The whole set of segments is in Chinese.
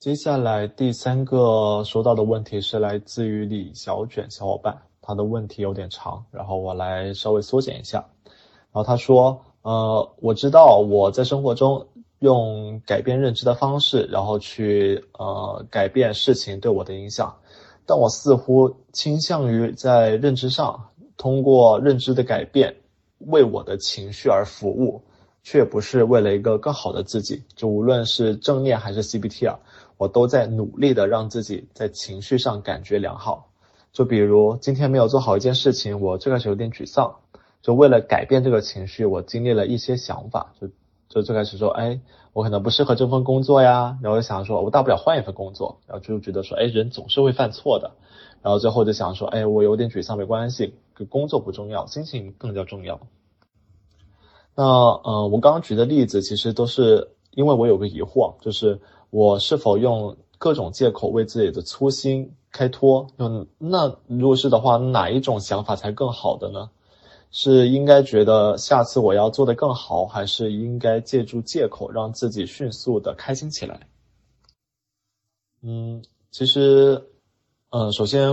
接下来第三个收到的问题是来自于李小卷小伙伴，他的问题有点长，然后我来稍微缩减一下。然后他说，呃，我知道我在生活中用改变认知的方式，然后去呃改变事情对我的影响，但我似乎倾向于在认知上通过认知的改变为我的情绪而服务，却不是为了一个更好的自己。就无论是正念还是 CBT 啊。我都在努力的让自己在情绪上感觉良好，就比如今天没有做好一件事情，我最开始有点沮丧，就为了改变这个情绪，我经历了一些想法，就就最开始说，哎，我可能不适合这份工作呀，然后就想说，我大不了换一份工作，然后就觉得说，哎，人总是会犯错的，然后最后就想说，哎，我有点沮丧没关系，工作不重要，心情更加重要。那呃，我刚刚举的例子其实都是因为我有个疑惑，就是。我是否用各种借口为自己的粗心开脱？嗯那如果是的话，哪一种想法才更好的呢？是应该觉得下次我要做得更好，还是应该借助借口让自己迅速的开心起来？嗯，其实，嗯，首先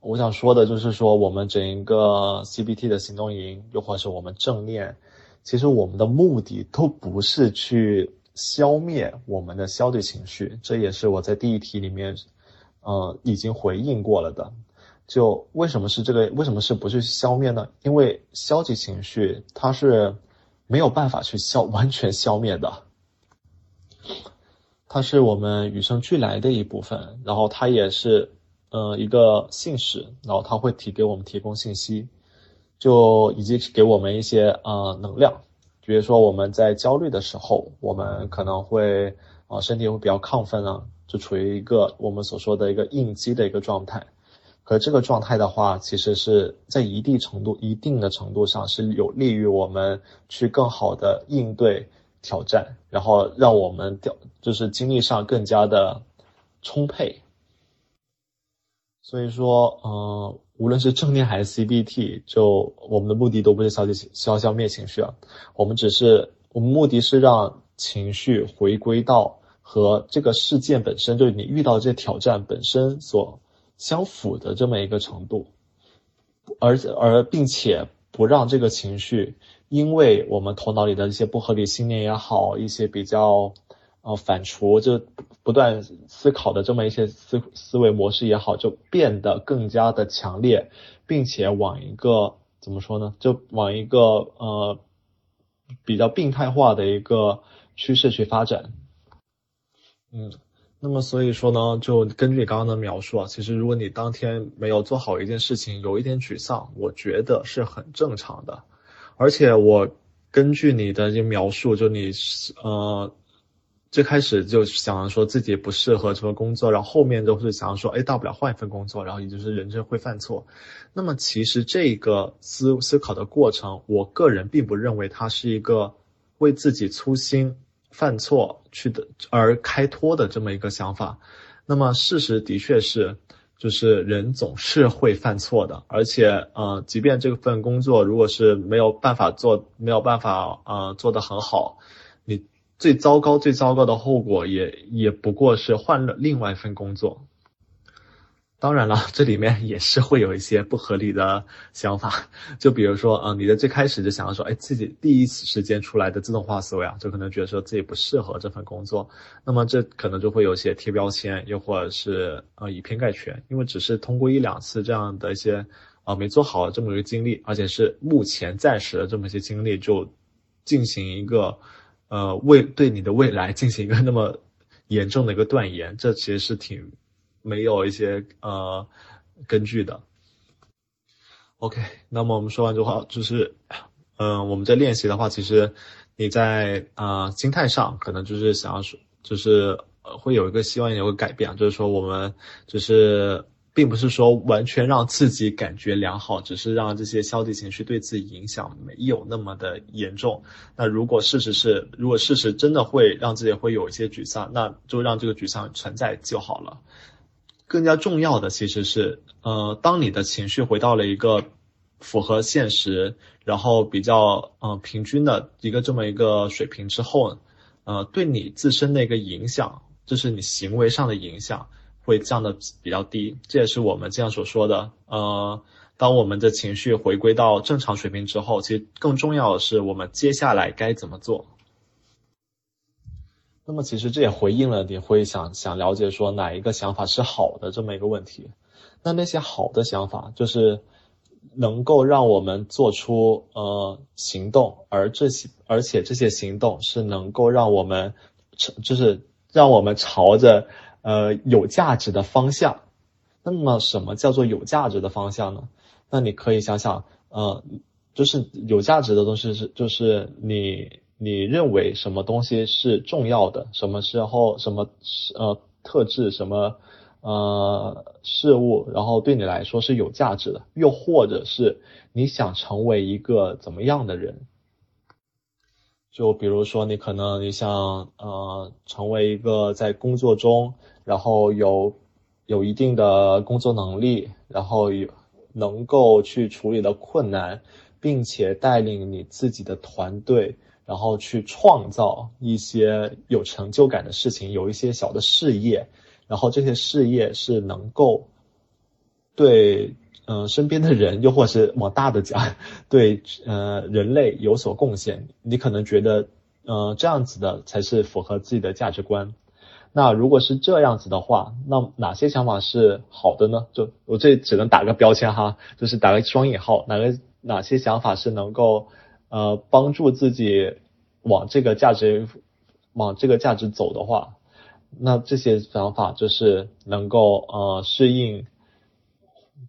我想说的就是说，我们整一个 CBT 的行动营，又或是我们正念，其实我们的目的都不是去。消灭我们的消极情绪，这也是我在第一题里面，呃，已经回应过了的。就为什么是这个？为什么是不去消灭呢？因为消极情绪它是没有办法去消完全消灭的，它是我们与生俱来的一部分，然后它也是呃一个信使，然后它会提给我们提供信息，就以及给我们一些呃能量。比如说我们在焦虑的时候，我们可能会啊身体会比较亢奋啊，就处于一个我们所说的一个应激的一个状态。可这个状态的话，其实是在一定程度、一定的程度上是有利于我们去更好的应对挑战，然后让我们掉就是精力上更加的充沛。所以说，嗯。无论是正念还是 CBT，就我们的目的都不是消极消消灭情绪啊，我们只是我们目的是让情绪回归到和这个事件本身，就是你遇到这挑战本身所相符的这么一个程度，而而并且不让这个情绪因为我们头脑里的一些不合理信念也好，一些比较。呃，反刍就不断思考的这么一些思思维模式也好，就变得更加的强烈，并且往一个怎么说呢？就往一个呃比较病态化的一个趋势去发展。嗯，那么所以说呢，就根据你刚刚的描述啊，其实如果你当天没有做好一件事情，有一点沮丧，我觉得是很正常的。而且我根据你的这描述，就你呃。最开始就想说自己不适合这份工作，然后后面都是想说，哎，大不了换一份工作，然后也就是人生会犯错。那么其实这个思思考的过程，我个人并不认为它是一个为自己粗心犯错去的而开脱的这么一个想法。那么事实的确是，就是人总是会犯错的，而且呃，即便这份工作如果是没有办法做，没有办法呃做得很好，你。最糟糕、最糟糕的后果也也不过是换了另外一份工作。当然了，这里面也是会有一些不合理的想法，就比如说，嗯，你的最开始就想要说，哎，自己第一时间出来的自动化思维啊，就可能觉得说自己不适合这份工作，那么这可能就会有些贴标签，又或者是呃以偏概全，因为只是通过一两次这样的一些啊没做好这么一个经历，而且是目前暂时的这么一些经历，就进行一个。呃，未对你的未来进行一个那么严重的一个断言，这其实是挺没有一些呃根据的。OK，那么我们说完之后，就是，嗯，我们在练习的话，其实你在啊心态上可能就是想要说，就是会有一个希望有个改变，就是说我们就是。并不是说完全让自己感觉良好，只是让这些消极情绪对自己影响没有那么的严重。那如果事实是，如果事实真的会让自己会有一些沮丧，那就让这个沮丧存在就好了。更加重要的其实是，呃，当你的情绪回到了一个符合现实，然后比较呃平均的一个这么一个水平之后，呃，对你自身的一个影响就是你行为上的影响会降的比较低。这也是我们这样所说的，呃，当我们的情绪回归到正常水平之后，其实更重要的是我们接下来该怎么做。那么其实这也回应了你会想想了解说哪一个想法是好的这么一个问题。那那些好的想法就是能够让我们做出呃行动，而这些而且这些行动是能够让我们就是让我们朝着呃有价值的方向。那么什么叫做有价值的方向呢？那你可以想想呃，就是有价值的东西是就是你。你认为什么东西是重要的？什么时候什么呃特质什么呃事物，然后对你来说是有价值的？又或者是你想成为一个怎么样的人？就比如说你可能你想呃成为一个在工作中，然后有有一定的工作能力，然后有能够去处理的困难，并且带领你自己的团队。然后去创造一些有成就感的事情，有一些小的事业，然后这些事业是能够对嗯身边的人，又或是往大的讲，对呃人类有所贡献。你可能觉得呃这样子的才是符合自己的价值观。那如果是这样子的话，那哪些想法是好的呢？就我这只能打个标签哈，就是打个双引号，哪个哪些想法是能够。呃，帮助自己往这个价值往这个价值走的话，那这些想法就是能够呃适应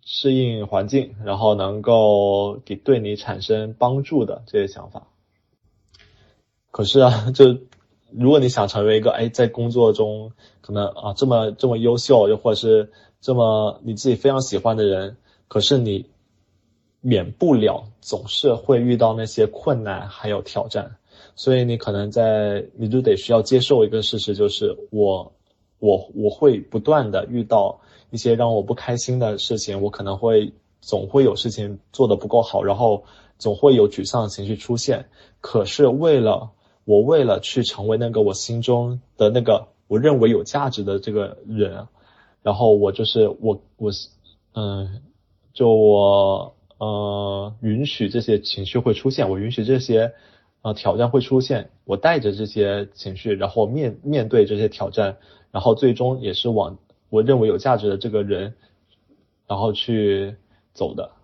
适应环境，然后能够给对你产生帮助的这些想法。可是啊，就如果你想成为一个哎在工作中可能啊这么这么优秀，又或者是这么你自己非常喜欢的人，可是你。免不了总是会遇到那些困难还有挑战，所以你可能在你就得需要接受一个事实，就是我我我会不断的遇到一些让我不开心的事情，我可能会总会有事情做的不够好，然后总会有沮丧情绪出现。可是为了我为了去成为那个我心中的那个我认为有价值的这个人，然后我就是我我嗯，就我。呃，允许这些情绪会出现，我允许这些呃挑战会出现，我带着这些情绪，然后面面对这些挑战，然后最终也是往我认为有价值的这个人，然后去走的。